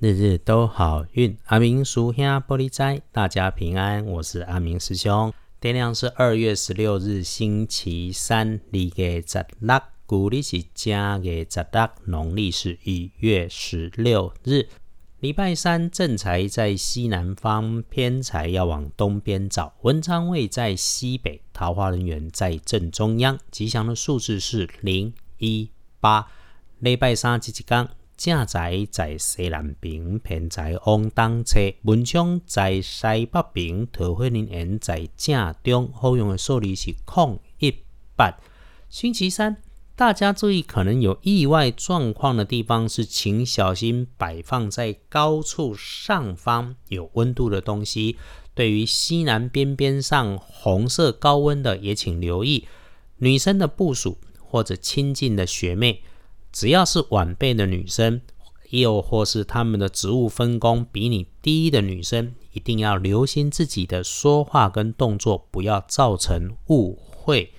日日都好运。阿明叔兄玻璃斋，大家平安。我是阿明师兄。天亮是二月十六日，星期三，离月十六，古历是正月十六，农历是一月十六日。礼拜三正财在西南方，偏财要往东边找。文昌位在西北，桃花人员在正中央。吉祥的数字是零一八。礼拜三这一天。正财在西南边，偏财往东侧；文昌在西北边，桃花人缘在正中。好用的数字是空一八。星期三，大家注意，可能有意外状况的地方是，请小心摆放在高处上方有温度的东西。对于西南边边上红色高温的，也请留意。女生的部署或者亲近的学妹。只要是晚辈的女生，又或是他们的职务分工比你低的女生，一定要留心自己的说话跟动作，不要造成误会。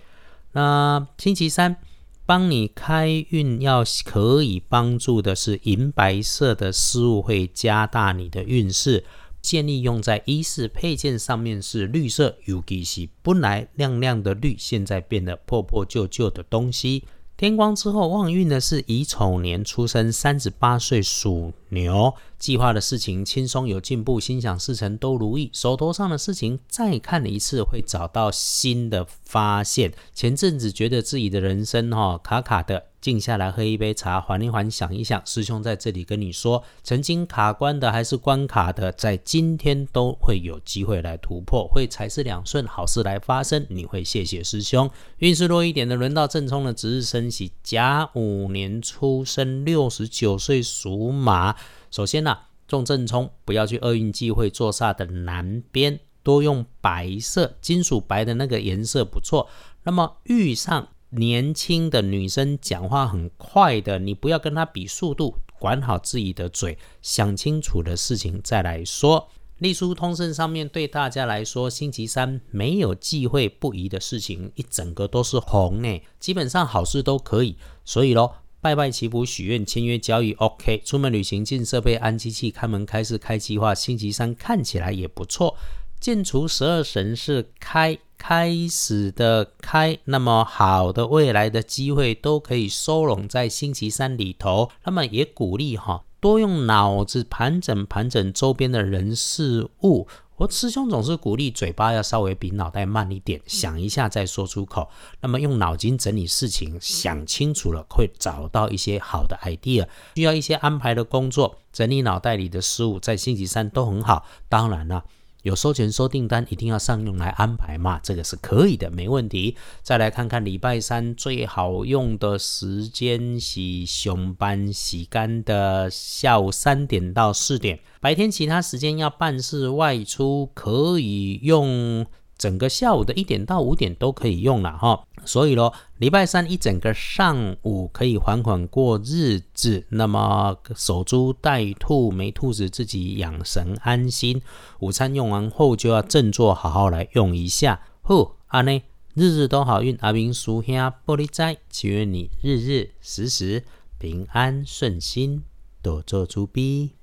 那星期三帮你开运要可以帮助的是银白色的事物，会加大你的运势。建议用在衣饰配件上面是绿色，尤其是本来亮亮的绿，现在变得破破旧旧的东西。天光之后，旺运的是乙丑年出生，三十八岁属牛。计划的事情轻松有进步，心想事成都如意。手头上的事情再看一次，会找到新的发现。前阵子觉得自己的人生哈卡卡的。静下来喝一杯茶，缓一缓，想一想。师兄在这里跟你说，曾经卡关的还是关卡的，在今天都会有机会来突破，会财势两顺，好事来发生。你会谢谢师兄。运势弱一点的，轮到正冲的值日生喜甲午年出生，六十九岁属马。首先呢，中正冲，不要去厄运忌讳坐煞的南边，多用白色，金属白的那个颜色不错。那么遇上。年轻的女生讲话很快的，你不要跟她比速度，管好自己的嘴，想清楚的事情再来说。隶书通胜上面对大家来说，星期三没有忌讳不宜的事情，一整个都是红呢，基本上好事都可以。所以咯，拜拜祈福许愿签约交易 OK，出门旅行进设备安机器开门开市开计划，星期三看起来也不错。建除十二神是开。开始的开，那么好的未来的机会都可以收拢在星期三里头。那么也鼓励哈，多用脑子盘整盘整周边的人事物。我师兄总是鼓励嘴巴要稍微比脑袋慢一点，想一下再说出口。那么用脑筋整理事情，想清楚了会找到一些好的 idea。需要一些安排的工作，整理脑袋里的事物，在星期三都很好。当然了。有收钱收订单，一定要上用来安排嘛？这个是可以的，没问题。再来看看礼拜三最好用的时间，洗熊班洗干的下午三点到四点。白天其他时间要办事外出，可以用。整个下午的一点到五点都可以用了哈，所以咯，礼拜三一整个上午可以缓缓过日子。那么守株待兔，没兔子自己养神安心。午餐用完后就要振作，好好来用一下。呼，阿内日日都好运，阿明叔兄玻璃斋，祈愿你日日时时平安顺心，多做主逼。